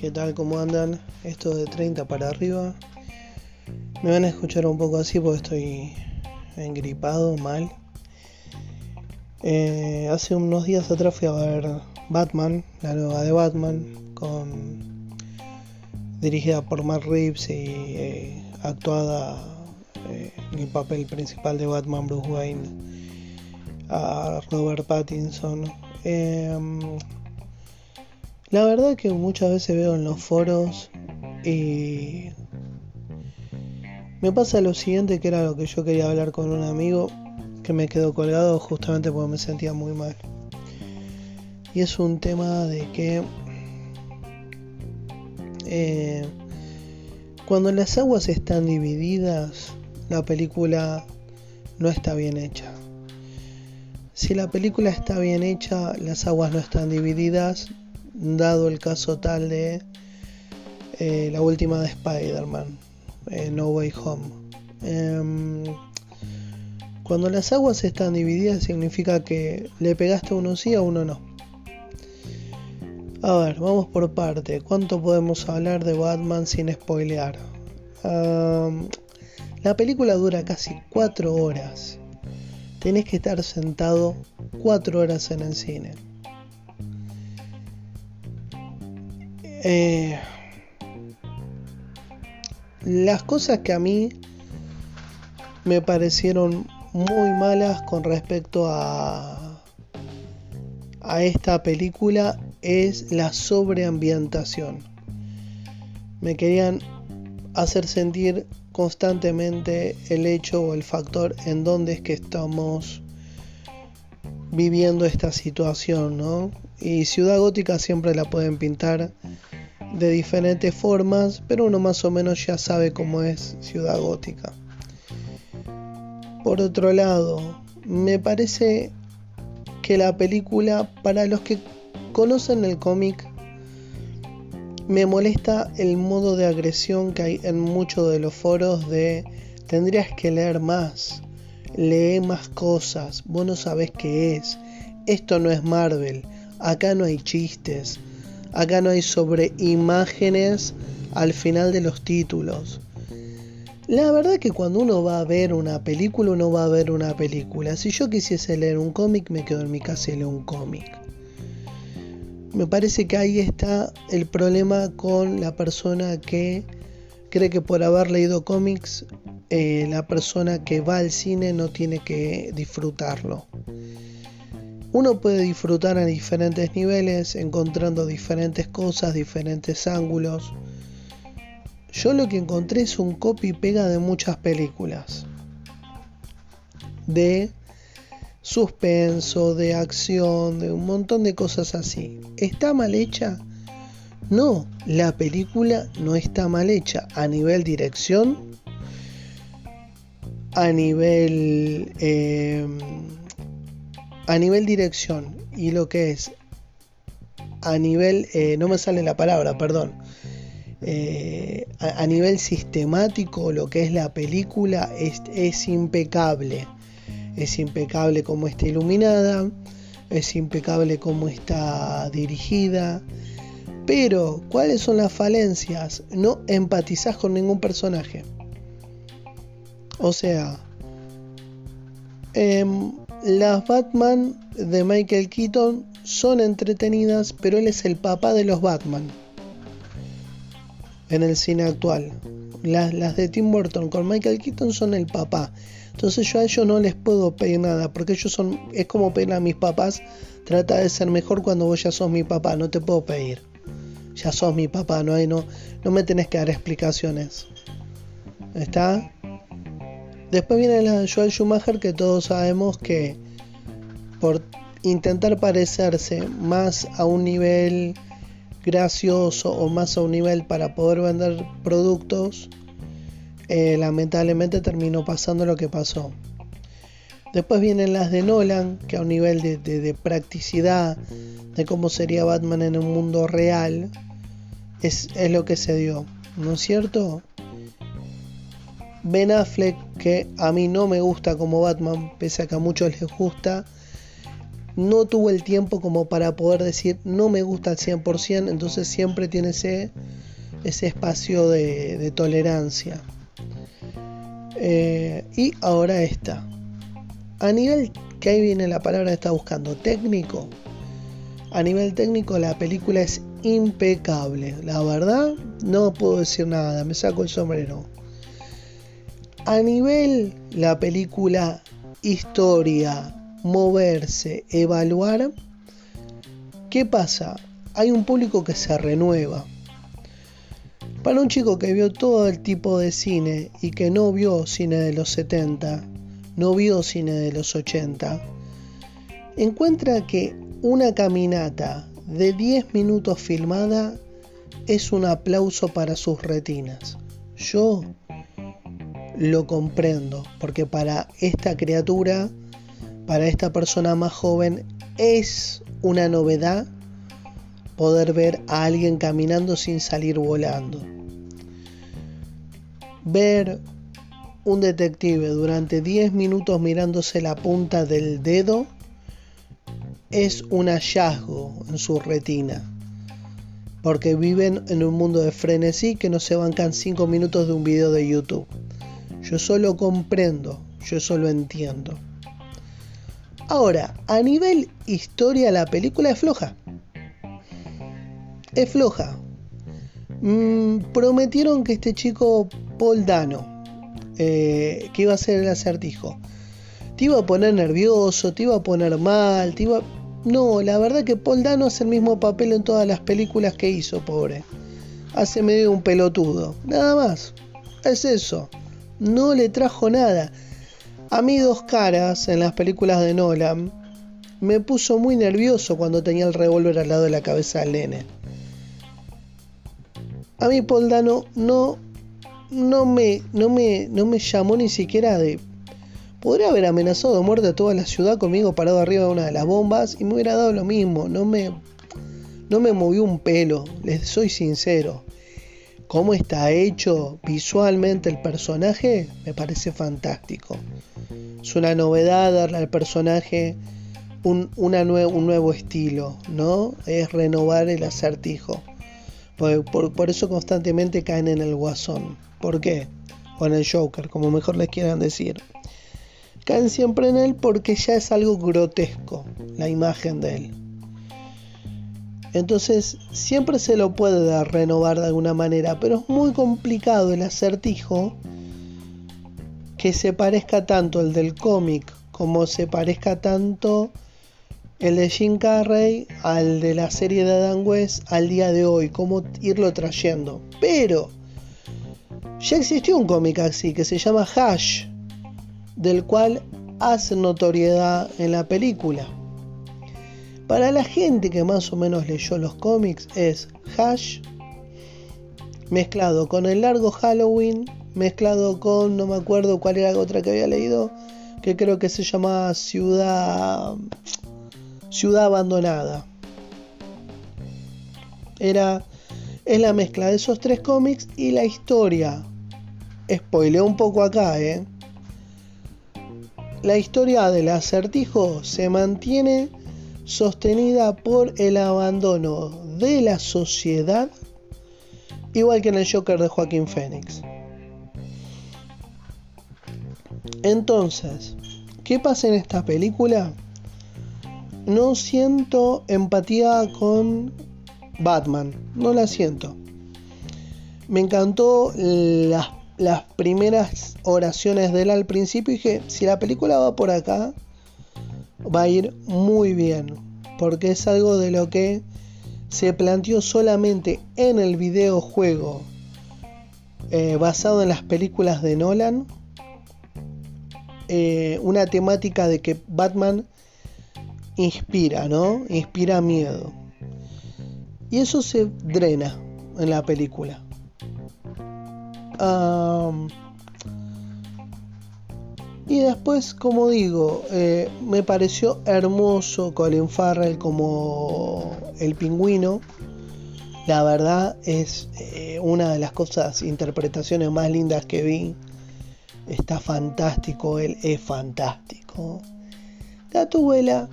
¿Qué tal? ¿Cómo andan? Esto de 30 para arriba. Me van a escuchar un poco así porque estoy engripado, mal. Eh, hace unos días atrás fui a ver Batman, la nueva de Batman, con dirigida por Mark Reeves y eh, actuada eh, en el papel principal de Batman Bruce Wayne a Robert Pattinson. La verdad que muchas veces veo en los foros y me pasa lo siguiente que era lo que yo quería hablar con un amigo que me quedó colgado justamente porque me sentía muy mal. Y es un tema de que eh, cuando las aguas están divididas, la película no está bien hecha. Si la película está bien hecha, las aguas no están divididas, dado el caso tal de eh, la última de Spider-Man, eh, No Way Home. Em, cuando las aguas están divididas significa que le pegaste a uno sí a uno no. A ver, vamos por parte. ¿Cuánto podemos hablar de Batman sin spoilear? la película dura casi 4 horas. Tenés que estar sentado 4 horas en el cine. Eh, las cosas que a mí me parecieron muy malas con respecto a, a esta película es la sobreambientación. Me querían hacer sentir constantemente el hecho o el factor en donde es que estamos viviendo esta situación, ¿no? Y Ciudad Gótica siempre la pueden pintar de diferentes formas, pero uno más o menos ya sabe cómo es Ciudad Gótica. Por otro lado, me parece que la película, para los que conocen el cómic, me molesta el modo de agresión que hay en muchos de los foros de tendrías que leer más, lee más cosas, vos no sabés qué es, esto no es Marvel, acá no hay chistes, Acá no hay sobre imágenes al final de los títulos. La verdad que cuando uno va a ver una película, uno va a ver una película. Si yo quisiese leer un cómic, me quedo en mi casa y leo un cómic. Me parece que ahí está el problema con la persona que cree que por haber leído cómics, eh, la persona que va al cine no tiene que disfrutarlo. Uno puede disfrutar a diferentes niveles, encontrando diferentes cosas, diferentes ángulos. Yo lo que encontré es un copy pega de muchas películas. De suspenso, de acción, de un montón de cosas así. ¿Está mal hecha? No, la película no está mal hecha a nivel dirección, a nivel... Eh, a nivel dirección y lo que es a nivel, eh, no me sale la palabra, perdón, eh, a, nivel sistemático lo que es la película es, es impecable. Es impecable como está iluminada, es impecable como está dirigida. Pero, ¿cuáles son las falencias? No empatizás con ningún personaje. O sea, eh, las Batman de Michael Keaton son entretenidas, pero él es el papá de los Batman en el cine actual. Las, de Tim Burton con Michael Keaton son el papá. Entonces yo a ellos no les puedo pedir nada, porque ellos son, es como pedir a mis papás, trata de ser mejor cuando vos ya sos mi papá, no te puedo pedir. Ya sos mi papá, no hay, no, no me tenés que dar explicaciones. ¿Está? Después viene la Joel Schumacher que todos sabemos que por intentar parecerse más a un nivel gracioso o más a un nivel para poder vender productos, eh, lamentablemente terminó pasando lo que pasó. Después vienen las de Nolan, que a un nivel de, de practicidad de cómo sería Batman en un mundo real, es, es lo que se dio, ¿no es cierto? Ben Affleck, que a mí no me gusta como Batman, pese a que a muchos les gusta, no tuvo el tiempo como para poder decir no me gusta al 100%, entonces siempre tiene ese, ese espacio de, tolerancia. Eh, y ahora esta. A nivel, que ahí viene la palabra está buscando, técnico. A nivel técnico la película es impecable. La verdad, no puedo decir nada, me saco el sombrero. A nivel la película historia, moverse, evaluar, ¿qué pasa? Hay un público que se renueva. Para un chico que vio todo el tipo de cine y que no vio cine de los 70, no vio cine de los 80, encuentra que una caminata de 10 minutos filmada es un aplauso para sus retinas. Yo lo comprendo, porque para esta criatura para esta persona más joven es una novedad poder ver a alguien caminando sin salir volando. Ver un detective durante 10 minutos mirándose la punta del dedo es un hallazgo en su retina. Porque viven en un mundo de frenesí que no se bancan 5 minutos de un video de YouTube. Yo solo comprendo, yo solo entiendo. Ahora, a nivel historia, la película es floja. Es floja. Mm, prometieron que este chico Paul Dano, eh, que iba a ser el acertijo, te iba a poner nervioso, te iba a poner mal, te iba... No, la verdad que Paul Dano hace el mismo papel en todas las películas que hizo, pobre. Hace medio un pelotudo. Nada más. Es eso. No le trajo nada. A mí dos caras en las películas de Nolan me puso muy nervioso cuando tenía el revólver al lado de la cabeza del nene. A mí Paul Dano no, no, me, no, me, no me llamó ni siquiera de... Podría haber amenazado de muerte a toda la ciudad conmigo parado arriba de una de las bombas y me hubiera dado lo mismo. No me, no me movió un pelo, les soy sincero cómo está hecho visualmente el personaje me parece fantástico. Es una novedad darle al personaje un, nuevo estilo, ¿no? Es renovar el acertijo. Por, por, eso constantemente caen en el guasón. ¿Por qué? O en el Joker, como mejor les quieran decir. Caen siempre en él porque ya es algo grotesco la imagen de él. Entonces siempre se lo puede renovar de alguna manera, pero es muy complicado el acertijo que se parezca tanto el del cómic como se parezca tanto el de Jim Carrey al de la serie de Adam West al día de hoy, cómo irlo trayendo. Pero ya existió un cómic así que se llama Hash, del cual hace notoriedad en la película. Para la gente que más o menos leyó los cómics es Hash mezclado con el largo Halloween, mezclado con, no me acuerdo cuál era la otra que había leído, que creo que se llamaba Ciudad Ciudad abandonada. Era es la mezcla de esos tres cómics y la historia. Spoileo un poco acá, ¿eh? La historia del acertijo se mantiene sostenida por el abandono de la sociedad, igual que en el Joker de Joaquín Phoenix. Entonces, ¿qué pasa en esta película? No siento empatía con Batman, no la siento. Me encantó las, las primeras oraciones de al principio y dije, si la película va por acá, va a ir muy bien, porque es algo de lo que se planteó solamente en el videojuego eh, basado en las películas de Nolan, eh, una temática de que Batman inspira, ¿no? Inspira miedo. Y eso se drena en la película. Y después, como digo, eh, me pareció hermoso Colin Farrell como el pingüino. La verdad es eh, una de las cosas, interpretaciones más lindas que vi. Está fantástico, él es fantástico. Gatúbela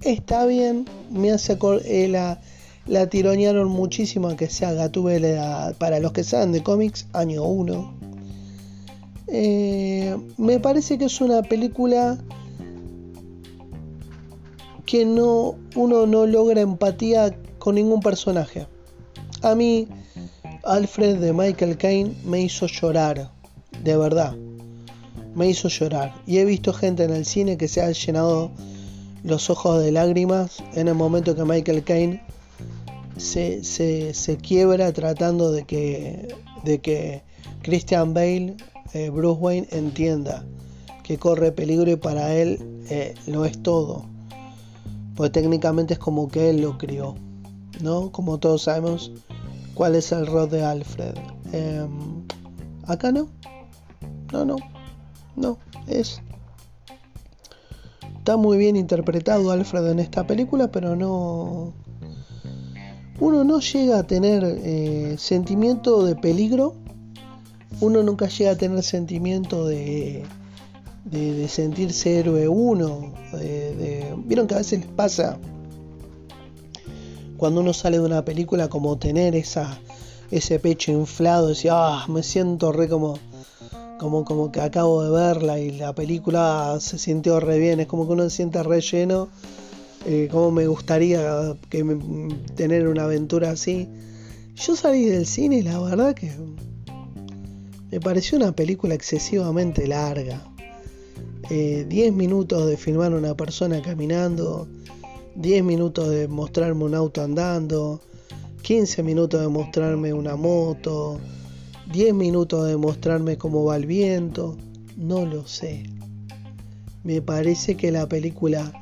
está bien, me hace eh, la, la tironearon muchísimo a que sea Gatúbela para los que saben de cómics, año 1. Eh, me parece que es una película que no uno no logra empatía con ningún personaje. A mí Alfred de Michael Caine me hizo llorar, de verdad. Me hizo llorar. Y he visto gente en el cine que se ha llenado los ojos de lágrimas en el momento que Michael Caine se, se, quiebra tratando de que, de que Christian Bale, eh, Bruce Wayne, entienda que corre peligro y para él eh, lo es todo. Pues técnicamente es como que él lo crió, ¿no? Como todos sabemos cuál es el rol de Alfred. Em, acá no, no, no, no, es Está muy bien interpretado Alfred en esta película, pero no. Uno no llega a tener eh, sentimiento de peligro. Uno nunca llega a tener sentimiento de, sentirse héroe uno. Vieron que a veces les pasa cuando uno sale de una película como tener esa, ese pecho inflado, decir, ah, me siento re como como, como que acabo de verla y la película se sintió re bien, es como que uno se siente re lleno, eh, como me gustaría que tener una aventura así. Yo salí del cine y la verdad que me pareció una película excesivamente larga. 10 eh, minutos de filmar una persona caminando, 10 minutos de mostrarme un auto andando, 15 minutos de mostrarme una moto, 10 minutos de mostrarme cómo va el viento, no lo sé. Me parece que la película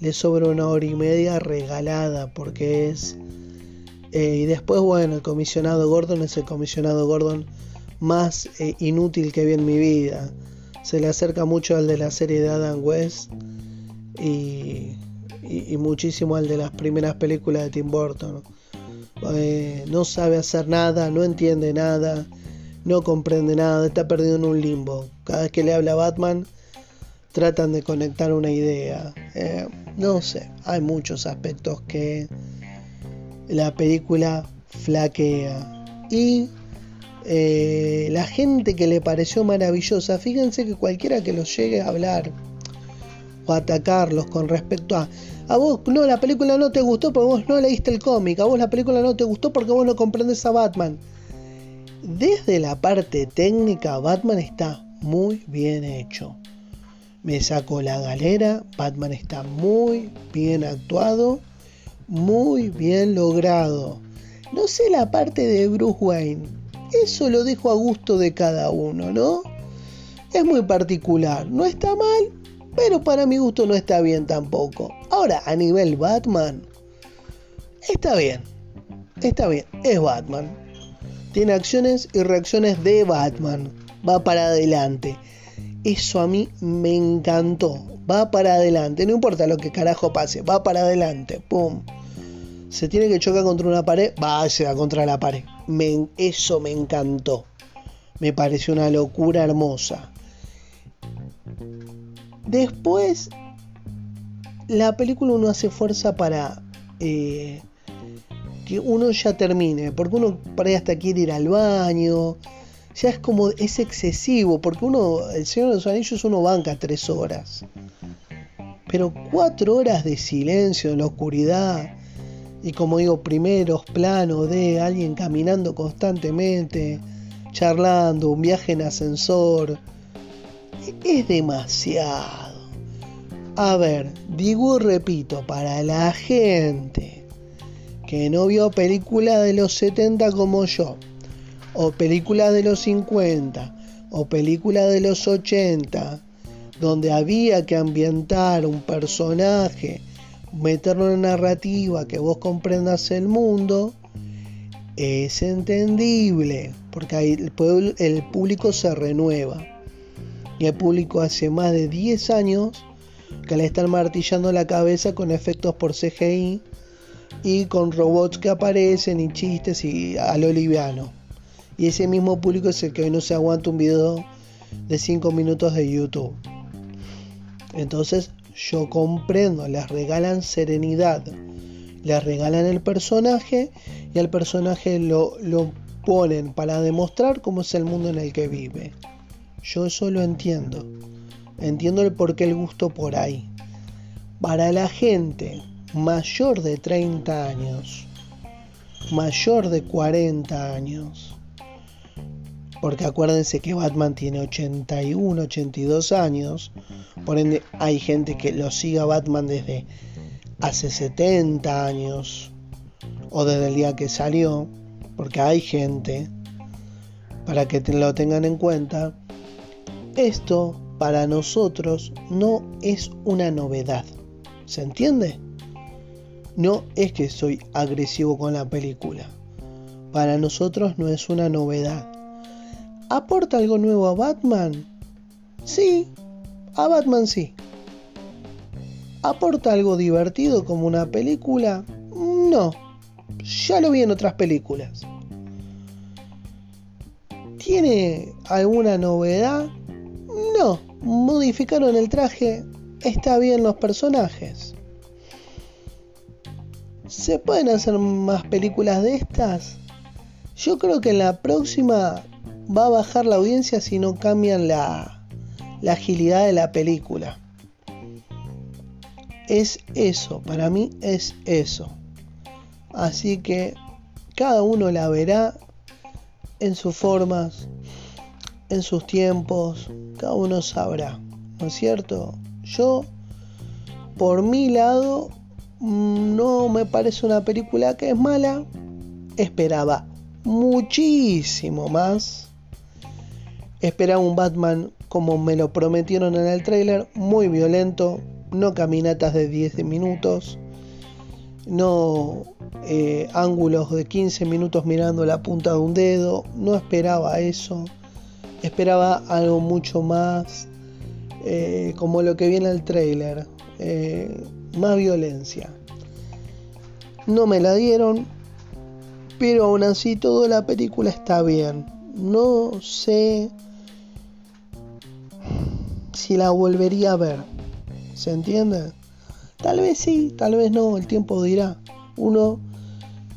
le sobra una hora y media regalada porque es... Eh, y después, bueno, el comisionado Gordon es el comisionado Gordon más eh, inútil que vi en mi vida. Se le acerca mucho al de la serie de Adam West y, muchísimo al de las primeras películas de Tim Burton. Eh, no sabe hacer nada, no entiende nada no comprende nada, está perdido en un limbo. Cada vez que le habla Batman, tratan de conectar una idea. Eh, no sé, hay muchos aspectos que la película flaquea. Y eh, la gente que le pareció maravillosa, fíjense que cualquiera que los llegue a hablar o atacarlos con respecto a a vos no la película no te gustó porque vos no leíste el cómic, a vos la película no te gustó porque vos no comprendes a Batman. Desde la parte técnica, Batman está muy bien hecho. Me saco la galera, Batman está muy bien actuado, muy bien logrado. No sé la parte de Bruce Wayne, eso lo dejo a gusto de cada uno, ¿no? Es muy particular, no está mal, pero para mi gusto no está bien tampoco. Ahora, a nivel Batman, está bien, está bien, es Batman tiene acciones y reacciones de Batman. Va para adelante. Eso a mí me encantó. Va para adelante. No importa lo que carajo pase. Va para adelante. Pum. Se tiene que chocar contra una pared. Va a contra la pared. Eso me encantó. Me pareció una locura hermosa. Después, la película uno hace fuerza para eh, que uno ya termine, porque uno para ahí hasta quiere ir al baño, ya es como, es excesivo, porque uno, el Señor de los Anillos uno banca tres horas, pero cuatro horas de silencio en la oscuridad, y como digo, primeros planos de alguien caminando constantemente, charlando, un viaje en ascensor, es demasiado. A ver, digo y repito, para la gente que no vio películas de los 70 como yo, o películas de los 50, o películas de los 80, donde había que ambientar un personaje, meterlo en narrativa, que vos comprendas el mundo, es entendible, porque ahí el, público se renueva. Y el público hace más de 10 años que le están martillando la cabeza con efectos por CGI y con robots que aparecen y chistes y a lo liviano. Y ese mismo público es el que hoy no se aguanta un video de 5 minutos de YouTube. Entonces yo comprendo, les regalan serenidad, les regalan el personaje y al personaje lo, lo ponen para demostrar cómo es el mundo en el que vive. Yo eso lo entiendo. Entiendo el por qué el gusto por ahí. Para la gente mayor de 30 años, mayor de 40 años, porque acuérdense que Batman tiene 81, 82 años, por ende hay gente que lo siga Batman desde hace 70 años o desde el día que salió, porque hay gente, para que lo tengan en cuenta, esto para nosotros no es una novedad. ¿Se entiende? No es que soy agresivo con la película. Para nosotros no es una novedad. ¿Aporta algo nuevo a Batman? Sí, a Batman sí. ¿Aporta algo divertido como una película? No, ya lo vi en otras películas. ¿Tiene alguna novedad? No, modificaron el traje, está bien los personajes. ¿Se pueden hacer más películas de estas? Yo creo que en la próxima va a bajar la audiencia si no cambian la, agilidad de la película. Es eso, para mí es eso. Así que cada uno la verá en sus formas, en sus tiempos, cada uno sabrá, ¿no es cierto? Yo, por mi lado, no me parece una película que es mala, esperaba muchísimo más, esperaba un Batman como me lo prometieron en el trailer, muy violento, no caminatas de 10 minutos, no eh, ángulos de 15 minutos mirando la punta de un dedo, no esperaba eso, esperaba algo mucho más eh, como lo que viene el trailer, eh, más violencia. No me la dieron, pero aún así toda la película está bien. No sé la volvería a ver. ¿Se entiende? Tal vez sí, tal vez no, el tiempo dirá. Uno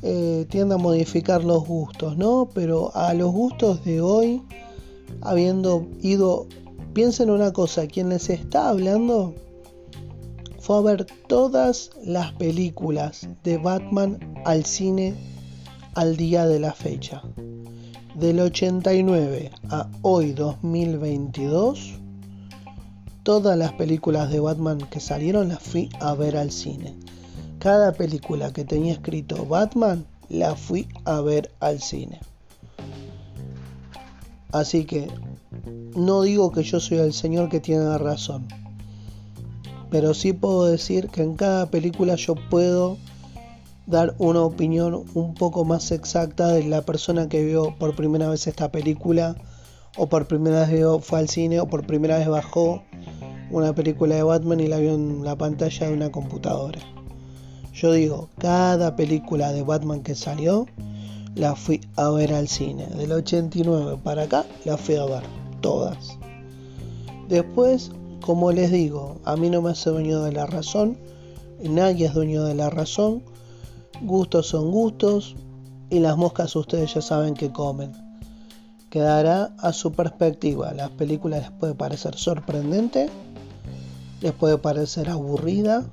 eh, tiende a modificar los gustos, ¿no? Pero a los gustos de hoy, habiendo ido, piensen una cosa, quien les está hablando fue a ver todas las películas de Batman al cine al día de la fecha. Del 89 a hoy 2022 Todas las películas de Batman que salieron las fui a ver al cine. Cada película que tenía escrito Batman la fui a ver al cine. Así que no digo que yo soy el señor que tiene la razón. Pero sí puedo decir que en cada película yo puedo dar una opinión un poco más exacta de la persona que vio por primera vez esta película o por primera vez fue al cine o por primera vez bajó una película de Batman y la vio en la pantalla de una computadora. Yo digo, cada película de Batman que salió, la fui a ver al cine. Del 89 para acá, la fui a ver. Todas. Después, como les digo, a mí no me hace dueño de la razón. Nadie es dueño de la razón. Gustos son gustos. Y las moscas ustedes ya saben que comen. Quedará a su perspectiva. Las películas les puede parecer sorprendente les puede parecer aburrida,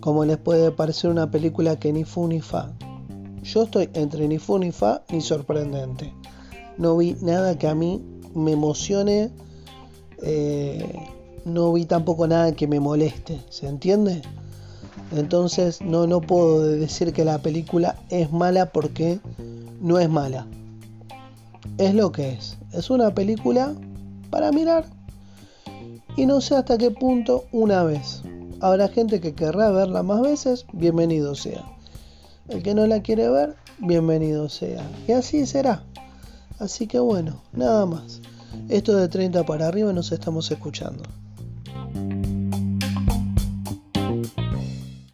como les puede parecer una película que ni fu ni fa. Yo estoy entre ni fu ni fa ni sorprendente. No vi nada que a mí me emocione, eh, no vi tampoco nada que me moleste, ¿se entiende? Entonces no, no puedo decir que la película es mala porque no es mala. Es lo que es. Es una película para mirar y no sé hasta qué punto una vez. Habrá gente que querrá verla más veces, bienvenido sea. El que no la quiere ver, bienvenido sea. Y así será. Así que bueno, nada más. Esto de 30 para arriba nos estamos escuchando.